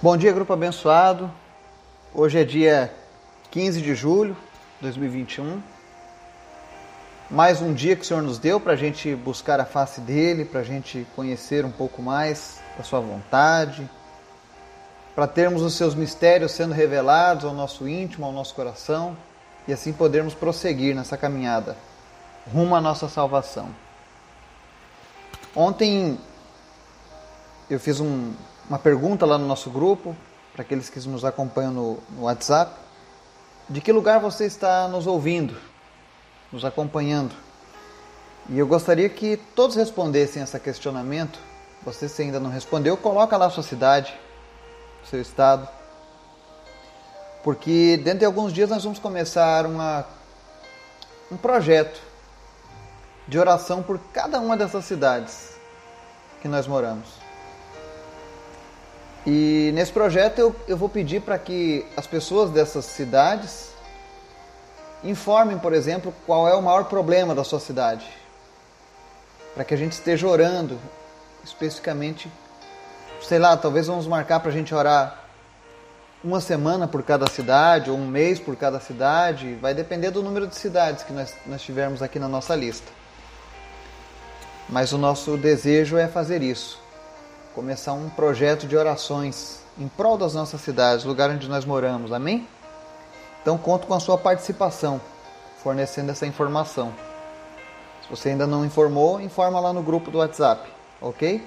Bom dia, grupo abençoado. Hoje é dia 15 de julho de 2021. Mais um dia que o Senhor nos deu para a gente buscar a face dele, para a gente conhecer um pouco mais da Sua vontade, para termos os seus mistérios sendo revelados ao nosso íntimo, ao nosso coração e assim podermos prosseguir nessa caminhada rumo à nossa salvação. Ontem eu fiz um, uma pergunta lá no nosso grupo, para aqueles que nos acompanham no, no WhatsApp, de que lugar você está nos ouvindo, nos acompanhando. E eu gostaria que todos respondessem esse questionamento. Você se ainda não respondeu, coloca lá a sua cidade, seu estado. Porque dentro de alguns dias nós vamos começar uma, um projeto de oração por cada uma dessas cidades que nós moramos. E nesse projeto eu, eu vou pedir para que as pessoas dessas cidades informem, por exemplo, qual é o maior problema da sua cidade. Para que a gente esteja orando especificamente, sei lá, talvez vamos marcar para a gente orar uma semana por cada cidade ou um mês por cada cidade, vai depender do número de cidades que nós, nós tivermos aqui na nossa lista. Mas o nosso desejo é fazer isso começar um projeto de orações em prol das nossas cidades, lugar onde nós moramos. Amém? Então conto com a sua participação, fornecendo essa informação. Se você ainda não informou, informa lá no grupo do WhatsApp, ok?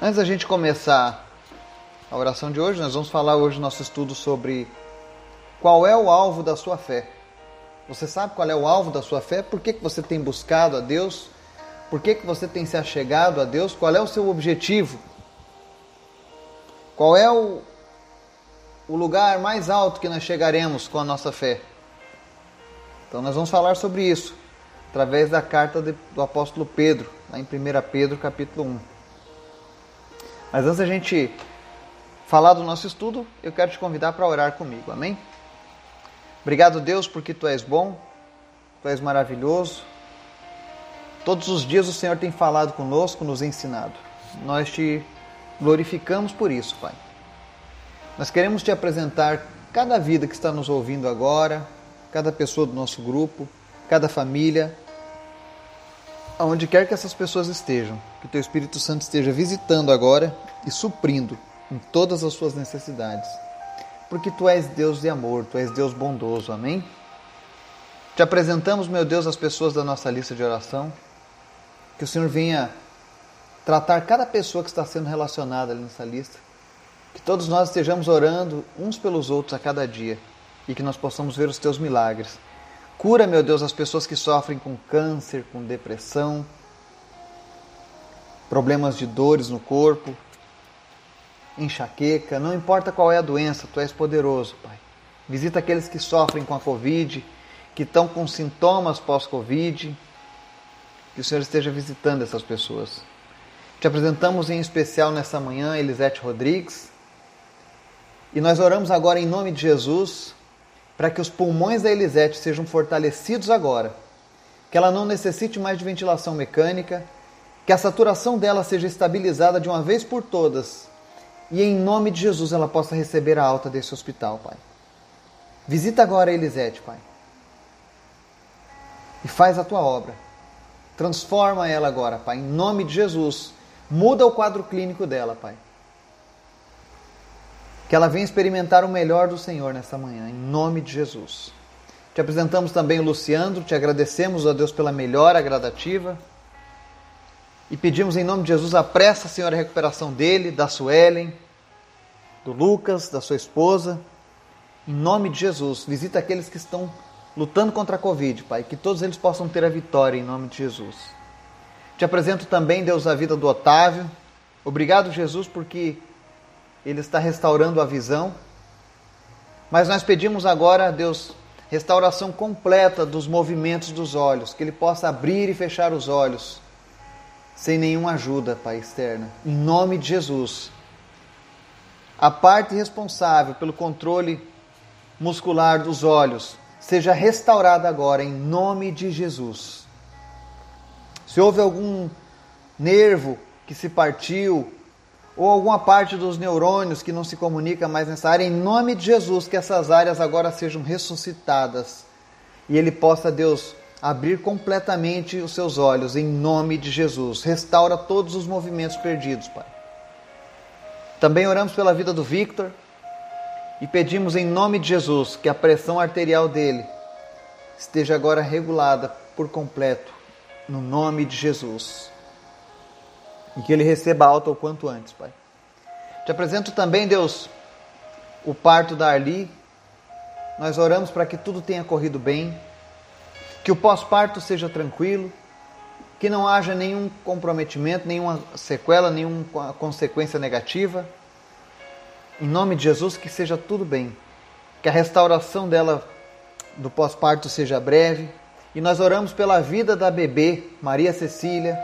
Antes da gente começar a oração de hoje, nós vamos falar hoje no nosso estudo sobre qual é o alvo da sua fé. Você sabe qual é o alvo da sua fé? Por que, que você tem buscado a Deus? Por que, que você tem se achegado a Deus? Qual é o seu objetivo? Qual é o, o lugar mais alto que nós chegaremos com a nossa fé? Então nós vamos falar sobre isso através da carta do apóstolo Pedro, lá em 1 Pedro capítulo 1. Mas antes da gente falar do nosso estudo, eu quero te convidar para orar comigo, amém? Obrigado, Deus, porque tu és bom, tu és maravilhoso, Todos os dias o Senhor tem falado conosco, nos ensinado. Nós te glorificamos por isso, Pai. Nós queremos te apresentar cada vida que está nos ouvindo agora, cada pessoa do nosso grupo, cada família, aonde quer que essas pessoas estejam, que o teu Espírito Santo esteja visitando agora e suprindo em todas as suas necessidades. Porque tu és Deus de amor, tu és Deus bondoso. Amém? Te apresentamos, meu Deus, as pessoas da nossa lista de oração. Que o Senhor venha tratar cada pessoa que está sendo relacionada ali nessa lista. Que todos nós estejamos orando uns pelos outros a cada dia e que nós possamos ver os teus milagres. Cura, meu Deus, as pessoas que sofrem com câncer, com depressão, problemas de dores no corpo, enxaqueca, não importa qual é a doença, tu és poderoso, Pai. Visita aqueles que sofrem com a Covid, que estão com sintomas pós-Covid que o Senhor esteja visitando essas pessoas. Te apresentamos em especial nessa manhã Elisete Rodrigues. E nós oramos agora em nome de Jesus para que os pulmões da Elisete sejam fortalecidos agora, que ela não necessite mais de ventilação mecânica, que a saturação dela seja estabilizada de uma vez por todas e em nome de Jesus ela possa receber a alta desse hospital, Pai. Visita agora a Elisete, Pai. E faz a tua obra. Transforma ela agora, Pai, em nome de Jesus. Muda o quadro clínico dela, Pai. Que ela venha experimentar o melhor do Senhor nesta manhã, em nome de Jesus. Te apresentamos também o Luciano, te agradecemos a Deus pela melhora gradativa. E pedimos em nome de Jesus, apressa, Senhor, a recuperação dele, da Suelen, do Lucas, da sua esposa. Em nome de Jesus, visita aqueles que estão lutando contra a Covid, Pai, que todos eles possam ter a vitória em nome de Jesus. Te apresento também, Deus, a vida do Otávio. Obrigado, Jesus, porque ele está restaurando a visão. Mas nós pedimos agora, Deus, restauração completa dos movimentos dos olhos, que ele possa abrir e fechar os olhos sem nenhuma ajuda, Pai, externa. Em nome de Jesus. A parte responsável pelo controle muscular dos olhos seja restaurada agora em nome de Jesus. Se houve algum nervo que se partiu, ou alguma parte dos neurônios que não se comunica mais nessa área, em nome de Jesus, que essas áreas agora sejam ressuscitadas e ele possa, Deus, abrir completamente os seus olhos, em nome de Jesus. Restaura todos os movimentos perdidos, Pai. Também oramos pela vida do Victor e pedimos em nome de Jesus que a pressão arterial dele esteja agora regulada por completo, no nome de Jesus e que ele receba alta o quanto antes, Pai. Te apresento também, Deus, o parto da Arli. Nós oramos para que tudo tenha corrido bem, que o pós-parto seja tranquilo, que não haja nenhum comprometimento, nenhuma sequela, nenhuma consequência negativa. Em nome de Jesus, que seja tudo bem, que a restauração dela do pós-parto seja breve. E nós oramos pela vida da bebê, Maria Cecília,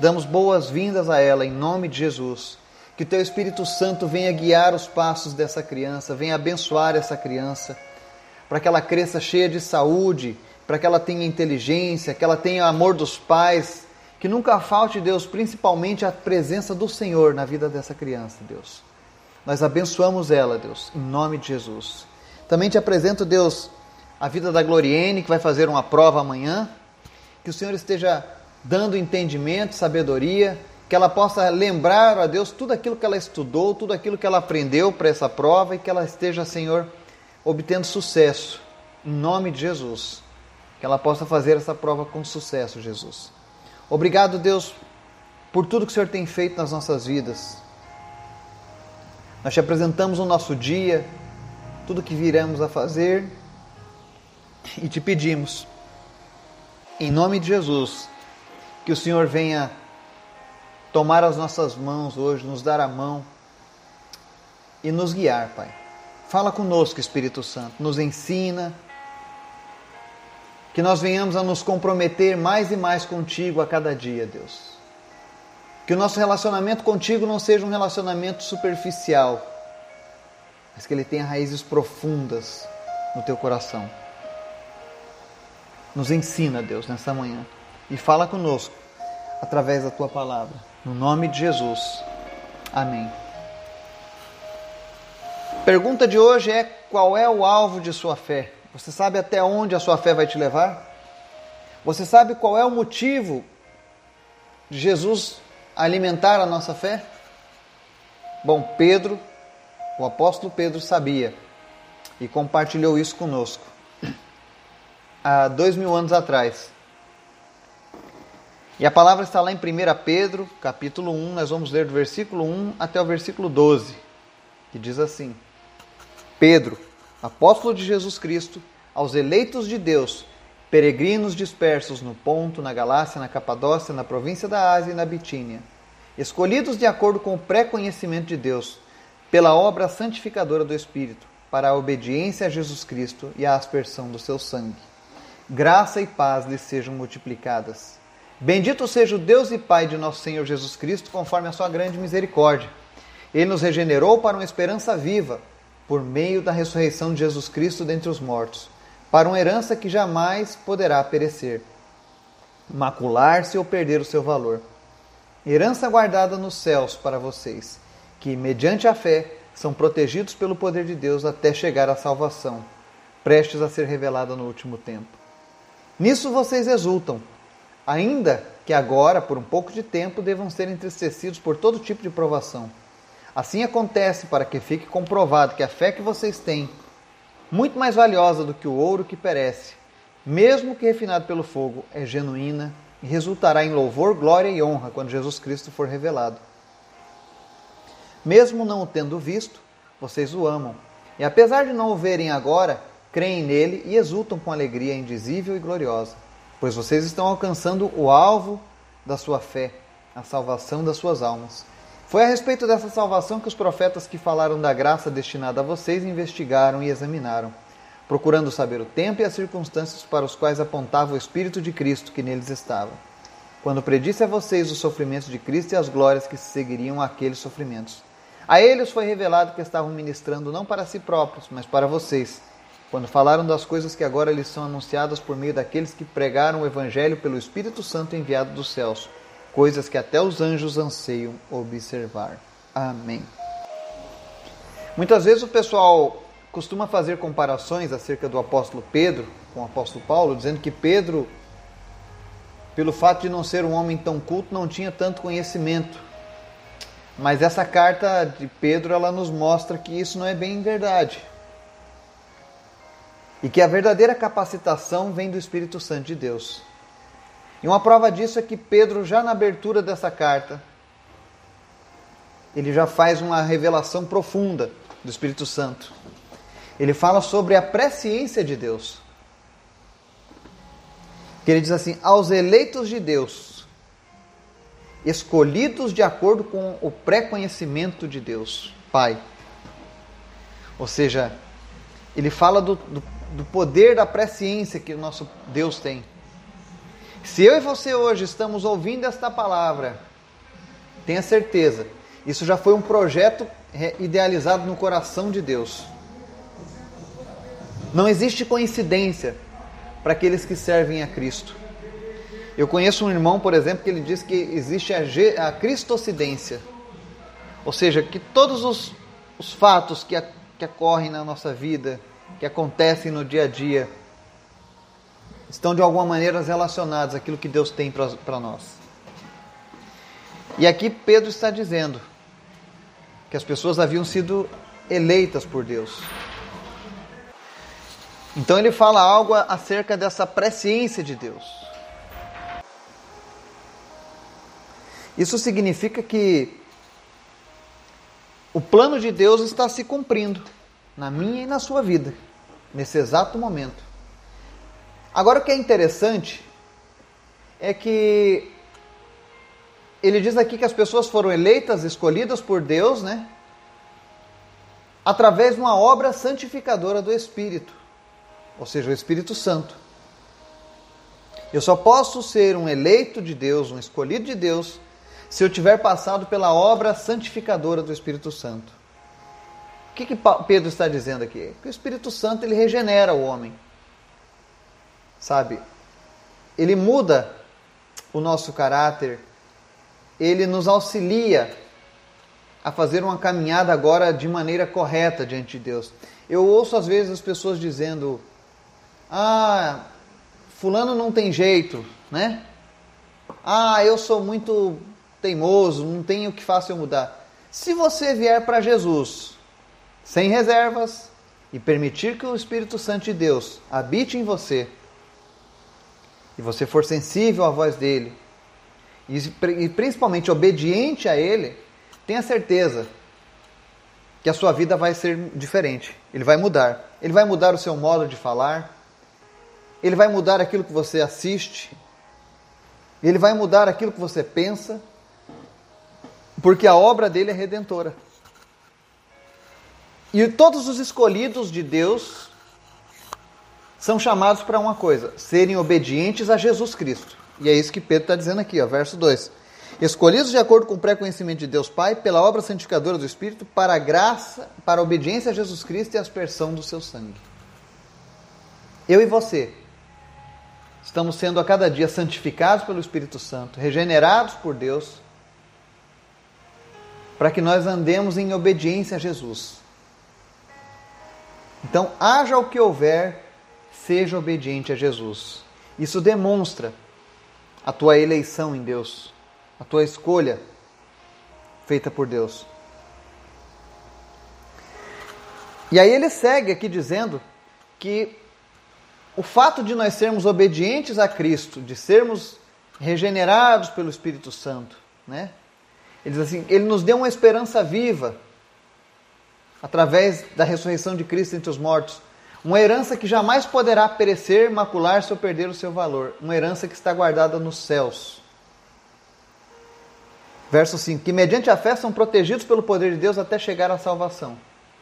Damos boas-vindas a ela em nome de Jesus. Que teu Espírito Santo venha guiar os passos dessa criança, venha abençoar essa criança, para que ela cresça cheia de saúde, para que ela tenha inteligência, que ela tenha amor dos pais, que nunca falte, Deus, principalmente a presença do Senhor na vida dessa criança, Deus. Nós abençoamos ela, Deus, em nome de Jesus. Também te apresento, Deus, a vida da Gloriene, que vai fazer uma prova amanhã. Que o Senhor esteja dando entendimento, sabedoria, que ela possa lembrar a Deus tudo aquilo que ela estudou, tudo aquilo que ela aprendeu para essa prova e que ela esteja, Senhor, obtendo sucesso. Em nome de Jesus. Que ela possa fazer essa prova com sucesso, Jesus. Obrigado, Deus, por tudo que o Senhor tem feito nas nossas vidas. Nós te apresentamos o nosso dia, tudo que viremos a fazer e te pedimos, em nome de Jesus, que o Senhor venha tomar as nossas mãos hoje, nos dar a mão e nos guiar, Pai. Fala conosco, Espírito Santo, nos ensina, que nós venhamos a nos comprometer mais e mais contigo a cada dia, Deus. Que o nosso relacionamento contigo não seja um relacionamento superficial, mas que ele tenha raízes profundas no teu coração. Nos ensina, Deus, nessa manhã e fala conosco através da tua palavra. No nome de Jesus. Amém. Pergunta de hoje é: qual é o alvo de sua fé? Você sabe até onde a sua fé vai te levar? Você sabe qual é o motivo de Jesus alimentar a nossa fé? Bom, Pedro, o apóstolo Pedro sabia e compartilhou isso conosco há dois mil anos atrás. E a palavra está lá em 1 Pedro, capítulo 1, nós vamos ler do versículo 1 até o versículo 12, que diz assim: Pedro, apóstolo de Jesus Cristo, aos eleitos de Deus, peregrinos dispersos no Ponto, na Galácia, na Capadócia, na província da Ásia e na Bitínia, escolhidos de acordo com o pré-conhecimento de Deus, pela obra santificadora do Espírito, para a obediência a Jesus Cristo e a aspersão do seu sangue. Graça e paz lhes sejam multiplicadas Bendito seja o Deus e Pai de nosso Senhor Jesus Cristo, conforme a sua grande misericórdia. Ele nos regenerou para uma esperança viva, por meio da ressurreição de Jesus Cristo dentre os mortos, para uma herança que jamais poderá perecer, macular-se ou perder o seu valor. Herança guardada nos céus para vocês, que, mediante a fé, são protegidos pelo poder de Deus até chegar à salvação, prestes a ser revelada no último tempo. Nisso vocês exultam ainda que agora, por um pouco de tempo, devam ser entristecidos por todo tipo de provação. Assim acontece para que fique comprovado que a fé que vocês têm, muito mais valiosa do que o ouro que perece, mesmo que refinado pelo fogo, é genuína e resultará em louvor, glória e honra quando Jesus Cristo for revelado. Mesmo não o tendo visto, vocês o amam. E apesar de não o verem agora, creem nele e exultam com alegria indizível e gloriosa pois vocês estão alcançando o alvo da sua fé, a salvação das suas almas. Foi a respeito dessa salvação que os profetas que falaram da graça destinada a vocês investigaram e examinaram, procurando saber o tempo e as circunstâncias para os quais apontava o Espírito de Cristo que neles estava. Quando predisse a vocês os sofrimentos de Cristo e as glórias que seguiriam àqueles sofrimentos. A eles foi revelado que estavam ministrando não para si próprios, mas para vocês quando falaram das coisas que agora lhes são anunciadas por meio daqueles que pregaram o Evangelho pelo Espírito Santo enviado dos céus, coisas que até os anjos anseiam observar. Amém. Muitas vezes o pessoal costuma fazer comparações acerca do apóstolo Pedro com o apóstolo Paulo, dizendo que Pedro, pelo fato de não ser um homem tão culto, não tinha tanto conhecimento. Mas essa carta de Pedro, ela nos mostra que isso não é bem verdade. E que a verdadeira capacitação vem do Espírito Santo de Deus. E uma prova disso é que Pedro, já na abertura dessa carta, ele já faz uma revelação profunda do Espírito Santo. Ele fala sobre a presciência de Deus. Que ele diz assim: aos eleitos de Deus, escolhidos de acordo com o pré-conhecimento de Deus, Pai. Ou seja, ele fala do, do, do poder da presciência que o nosso Deus tem. Se eu e você hoje estamos ouvindo esta palavra, tenha certeza, isso já foi um projeto idealizado no coração de Deus. Não existe coincidência para aqueles que servem a Cristo. Eu conheço um irmão, por exemplo, que ele diz que existe a, a cristocidência, ou seja, que todos os, os fatos que, a, que ocorrem na nossa vida, que acontecem no dia a dia, estão de alguma maneira relacionados àquilo que Deus tem para nós. E aqui Pedro está dizendo que as pessoas haviam sido eleitas por Deus. Então ele fala algo acerca dessa presciência de Deus. Isso significa que o plano de Deus está se cumprindo na minha e na sua vida, nesse exato momento. Agora o que é interessante é que ele diz aqui que as pessoas foram eleitas, escolhidas por Deus, né? Através de uma obra santificadora do Espírito ou seja, o Espírito Santo. Eu só posso ser um eleito de Deus, um escolhido de Deus, se eu tiver passado pela obra santificadora do Espírito Santo. O que, que Pedro está dizendo aqui? Que o Espírito Santo ele regenera o homem, sabe? Ele muda o nosso caráter, ele nos auxilia a fazer uma caminhada agora de maneira correta diante de Deus. Eu ouço às vezes as pessoas dizendo: ah, fulano não tem jeito, né? Ah, eu sou muito teimoso, não tenho o que faça eu mudar. Se você vier para Jesus sem reservas e permitir que o Espírito Santo de Deus habite em você, e você for sensível à voz dele, e principalmente obediente a ele, tenha certeza que a sua vida vai ser diferente. Ele vai mudar. Ele vai mudar o seu modo de falar, ele vai mudar aquilo que você assiste, ele vai mudar aquilo que você pensa, porque a obra dele é redentora. E todos os escolhidos de Deus são chamados para uma coisa: serem obedientes a Jesus Cristo. E é isso que Pedro está dizendo aqui, ó, verso 2. Escolhidos de acordo com o pré-conhecimento de Deus Pai, pela obra santificadora do Espírito, para a graça, para a obediência a Jesus Cristo e a aspersão do seu sangue. Eu e você Estamos sendo a cada dia santificados pelo Espírito Santo, regenerados por Deus, para que nós andemos em obediência a Jesus. Então, haja o que houver, seja obediente a Jesus. Isso demonstra a tua eleição em Deus, a tua escolha feita por Deus. E aí ele segue aqui dizendo que o fato de nós sermos obedientes a Cristo, de sermos regenerados pelo Espírito Santo, né? Ele diz assim, ele nos deu uma esperança viva através da ressurreição de Cristo entre os mortos, uma herança que jamais poderá perecer, macular-se ou perder o seu valor, uma herança que está guardada nos céus. Verso 5: Que mediante a fé são protegidos pelo poder de Deus até chegar à salvação,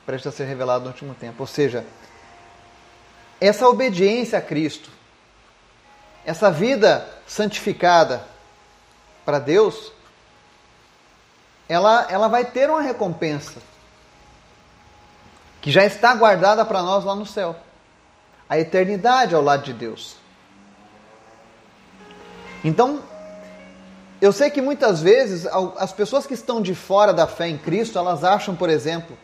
prestes a ser revelado no último tempo. Ou seja, essa obediência a Cristo, essa vida santificada para Deus, ela, ela vai ter uma recompensa que já está guardada para nós lá no céu a eternidade ao lado de Deus. Então, eu sei que muitas vezes as pessoas que estão de fora da fé em Cristo, elas acham, por exemplo,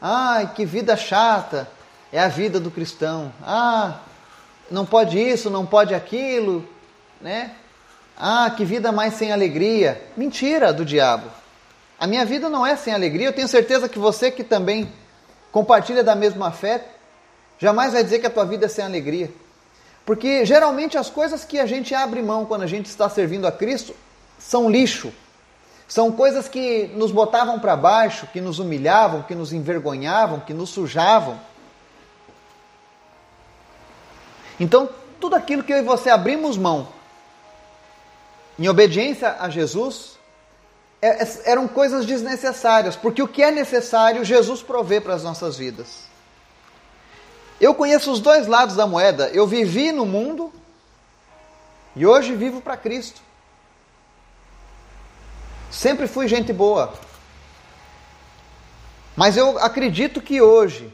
ai, que vida chata é a vida do cristão. Ah, não pode isso, não pode aquilo, né? Ah, que vida mais sem alegria. Mentira do diabo. A minha vida não é sem alegria. Eu tenho certeza que você que também compartilha da mesma fé, jamais vai dizer que a tua vida é sem alegria. Porque geralmente as coisas que a gente abre mão quando a gente está servindo a Cristo são lixo. São coisas que nos botavam para baixo, que nos humilhavam, que nos envergonhavam, que nos sujavam. Então, tudo aquilo que eu e você abrimos mão em obediência a Jesus eram coisas desnecessárias, porque o que é necessário Jesus provê para as nossas vidas. Eu conheço os dois lados da moeda. Eu vivi no mundo e hoje vivo para Cristo. Sempre fui gente boa. Mas eu acredito que hoje,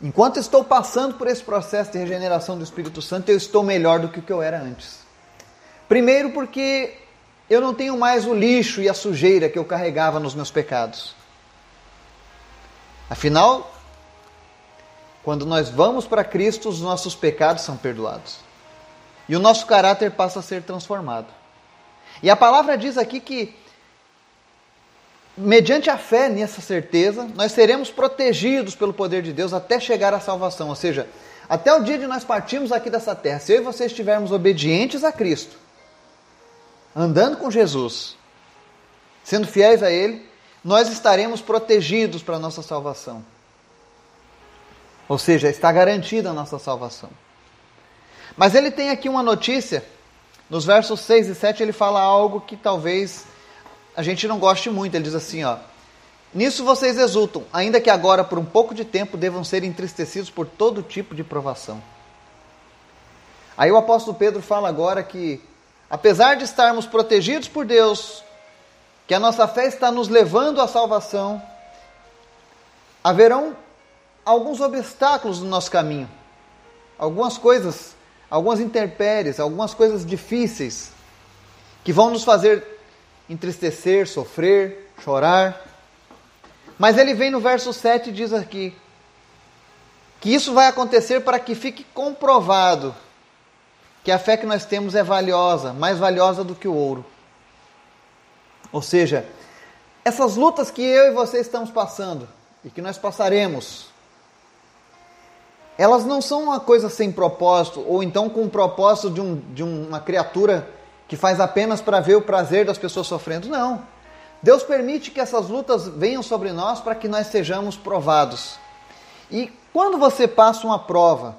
enquanto estou passando por esse processo de regeneração do Espírito Santo, eu estou melhor do que o que eu era antes. Primeiro, porque eu não tenho mais o lixo e a sujeira que eu carregava nos meus pecados. Afinal, quando nós vamos para Cristo, os nossos pecados são perdoados. E o nosso caráter passa a ser transformado. E a palavra diz aqui que, mediante a fé nessa certeza, nós seremos protegidos pelo poder de Deus até chegar à salvação. Ou seja, até o dia de nós partirmos aqui dessa terra, se eu e você estivermos obedientes a Cristo, andando com Jesus, sendo fiéis a Ele, nós estaremos protegidos para a nossa salvação. Ou seja, está garantida a nossa salvação. Mas ele tem aqui uma notícia, nos versos 6 e 7 ele fala algo que talvez a gente não goste muito. Ele diz assim, ó: Nisso vocês exultam, ainda que agora por um pouco de tempo devam ser entristecidos por todo tipo de provação. Aí o apóstolo Pedro fala agora que apesar de estarmos protegidos por Deus, que a nossa fé está nos levando à salvação, haverão alguns obstáculos no nosso caminho, algumas coisas, algumas intempéries, algumas coisas difíceis que vão nos fazer entristecer, sofrer, chorar. Mas ele vem no verso 7 e diz aqui que isso vai acontecer para que fique comprovado que a fé que nós temos é valiosa, mais valiosa do que o ouro. Ou seja, essas lutas que eu e você estamos passando e que nós passaremos, elas não são uma coisa sem propósito, ou então com o propósito de, um, de uma criatura que faz apenas para ver o prazer das pessoas sofrendo. Não. Deus permite que essas lutas venham sobre nós para que nós sejamos provados. E quando você passa uma prova,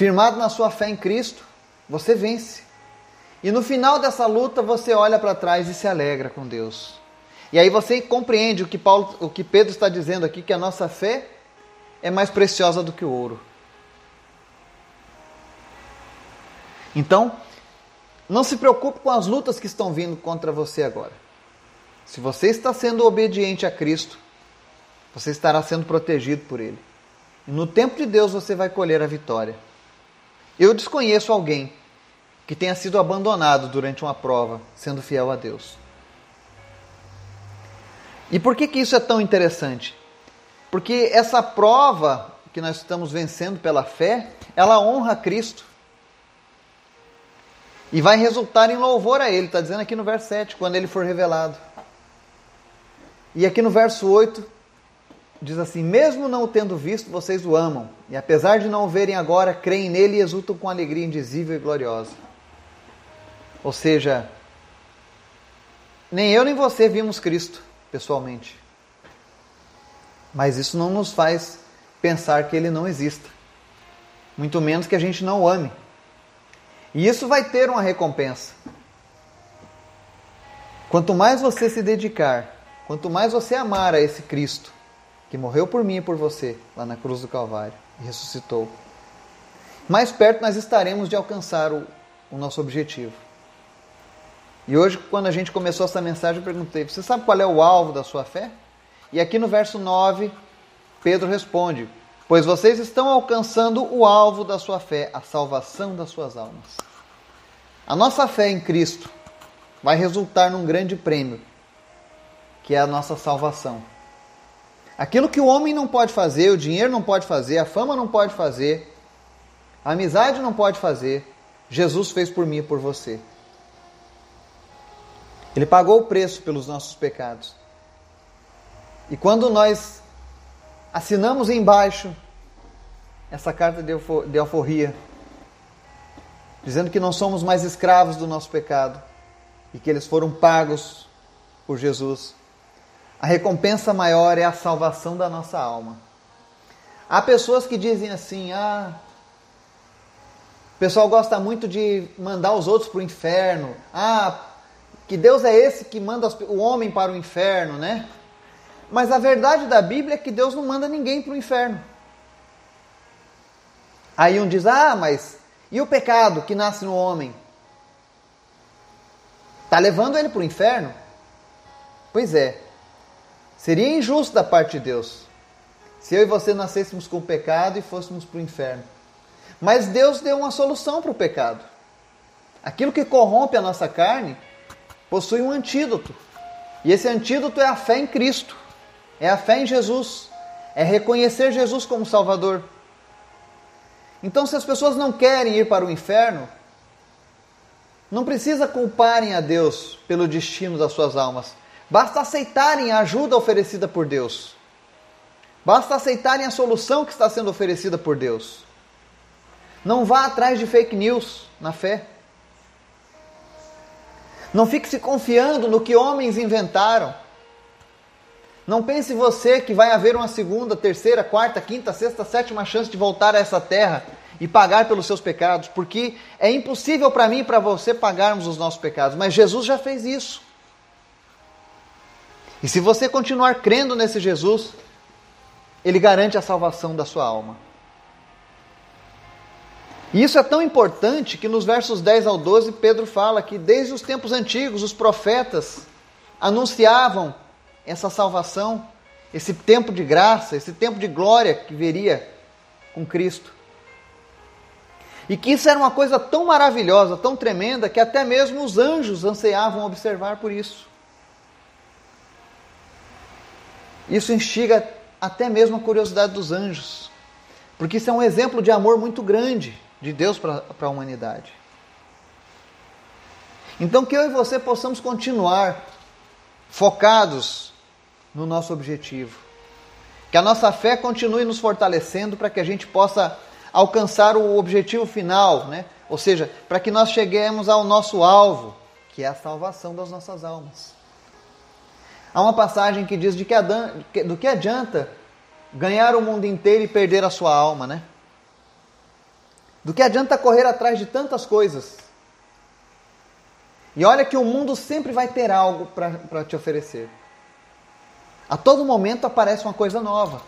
firmado na sua fé em Cristo, você vence. E no final dessa luta você olha para trás e se alegra com Deus. E aí você compreende o que Paulo, o que Pedro está dizendo aqui que a nossa fé é mais preciosa do que o ouro. Então, não se preocupe com as lutas que estão vindo contra você agora. Se você está sendo obediente a Cristo, você estará sendo protegido por Ele. E no tempo de Deus você vai colher a vitória. Eu desconheço alguém que tenha sido abandonado durante uma prova, sendo fiel a Deus. E por que, que isso é tão interessante? Porque essa prova que nós estamos vencendo pela fé, ela honra Cristo. E vai resultar em louvor a Ele, está dizendo aqui no verso 7, quando Ele for revelado. E aqui no verso 8, diz assim: Mesmo não o tendo visto, vocês o amam, e apesar de não o verem agora, creem nele e exultam com alegria indizível e gloriosa. Ou seja, nem eu nem você vimos Cristo pessoalmente. Mas isso não nos faz pensar que ele não exista. Muito menos que a gente não o ame. E isso vai ter uma recompensa. Quanto mais você se dedicar, quanto mais você amar a esse Cristo, que morreu por mim e por você lá na cruz do Calvário e ressuscitou, mais perto nós estaremos de alcançar o, o nosso objetivo. E hoje, quando a gente começou essa mensagem, eu perguntei: você sabe qual é o alvo da sua fé? E aqui no verso 9, Pedro responde: Pois vocês estão alcançando o alvo da sua fé, a salvação das suas almas. A nossa fé em Cristo vai resultar num grande prêmio, que é a nossa salvação. Aquilo que o homem não pode fazer, o dinheiro não pode fazer, a fama não pode fazer, a amizade não pode fazer, Jesus fez por mim e por você. Ele pagou o preço pelos nossos pecados. E quando nós assinamos embaixo essa carta de alforria, dizendo que não somos mais escravos do nosso pecado e que eles foram pagos por Jesus, a recompensa maior é a salvação da nossa alma. Há pessoas que dizem assim: ah, o pessoal gosta muito de mandar os outros para o inferno. Ah, que Deus é esse que manda o homem para o inferno, né? Mas a verdade da Bíblia é que Deus não manda ninguém para o inferno. Aí um diz: ah, mas e o pecado que nasce no homem? Está levando ele para o inferno? Pois é. Seria injusto da parte de Deus se eu e você nascêssemos com pecado e fôssemos para o inferno. Mas Deus deu uma solução para o pecado. Aquilo que corrompe a nossa carne possui um antídoto. E esse antídoto é a fé em Cristo, é a fé em Jesus, é reconhecer Jesus como Salvador. Então, se as pessoas não querem ir para o inferno, não precisa culparem a Deus pelo destino das suas almas. Basta aceitarem a ajuda oferecida por Deus. Basta aceitarem a solução que está sendo oferecida por Deus. Não vá atrás de fake news na fé. Não fique se confiando no que homens inventaram. Não pense você que vai haver uma segunda, terceira, quarta, quinta, sexta, sétima chance de voltar a essa terra e pagar pelos seus pecados, porque é impossível para mim e para você pagarmos os nossos pecados, mas Jesus já fez isso. E se você continuar crendo nesse Jesus, ele garante a salvação da sua alma. E isso é tão importante que nos versos 10 ao 12, Pedro fala que desde os tempos antigos os profetas anunciavam essa salvação, esse tempo de graça, esse tempo de glória que viria com Cristo. E que isso era uma coisa tão maravilhosa, tão tremenda, que até mesmo os anjos ansiavam observar por isso. Isso instiga até mesmo a curiosidade dos anjos, porque isso é um exemplo de amor muito grande de Deus para a humanidade. Então, que eu e você possamos continuar focados no nosso objetivo. Que a nossa fé continue nos fortalecendo para que a gente possa alcançar o objetivo final, né? ou seja, para que nós cheguemos ao nosso alvo, que é a salvação das nossas almas. Há uma passagem que diz de que do que adianta ganhar o mundo inteiro e perder a sua alma, né? Do que adianta correr atrás de tantas coisas? E olha que o mundo sempre vai ter algo para te oferecer. A todo momento aparece uma coisa nova.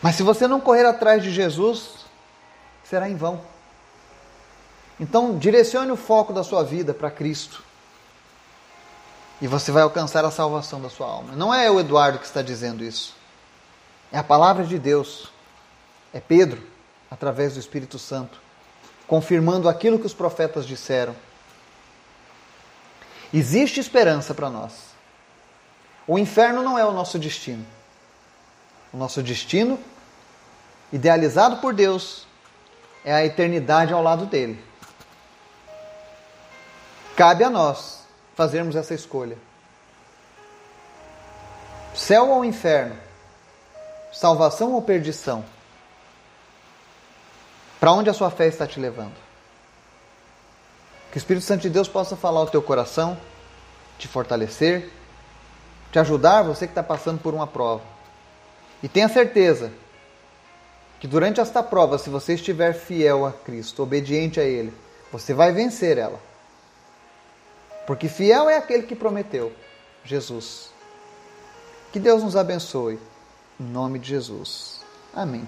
Mas se você não correr atrás de Jesus, será em vão. Então, direcione o foco da sua vida para Cristo. E você vai alcançar a salvação da sua alma. Não é o Eduardo que está dizendo isso. É a palavra de Deus. É Pedro através do Espírito Santo, confirmando aquilo que os profetas disseram. Existe esperança para nós. O inferno não é o nosso destino. O nosso destino, idealizado por Deus, é a eternidade ao lado dele. Cabe a nós fazermos essa escolha. Céu ou inferno? Salvação ou perdição? Para onde a sua fé está te levando? Que o Espírito Santo de Deus possa falar ao teu coração, te fortalecer, te ajudar, você que está passando por uma prova. E tenha certeza que durante esta prova, se você estiver fiel a Cristo, obediente a Ele, você vai vencer ela. Porque fiel é aquele que prometeu, Jesus. Que Deus nos abençoe. Em nome de Jesus. Amém.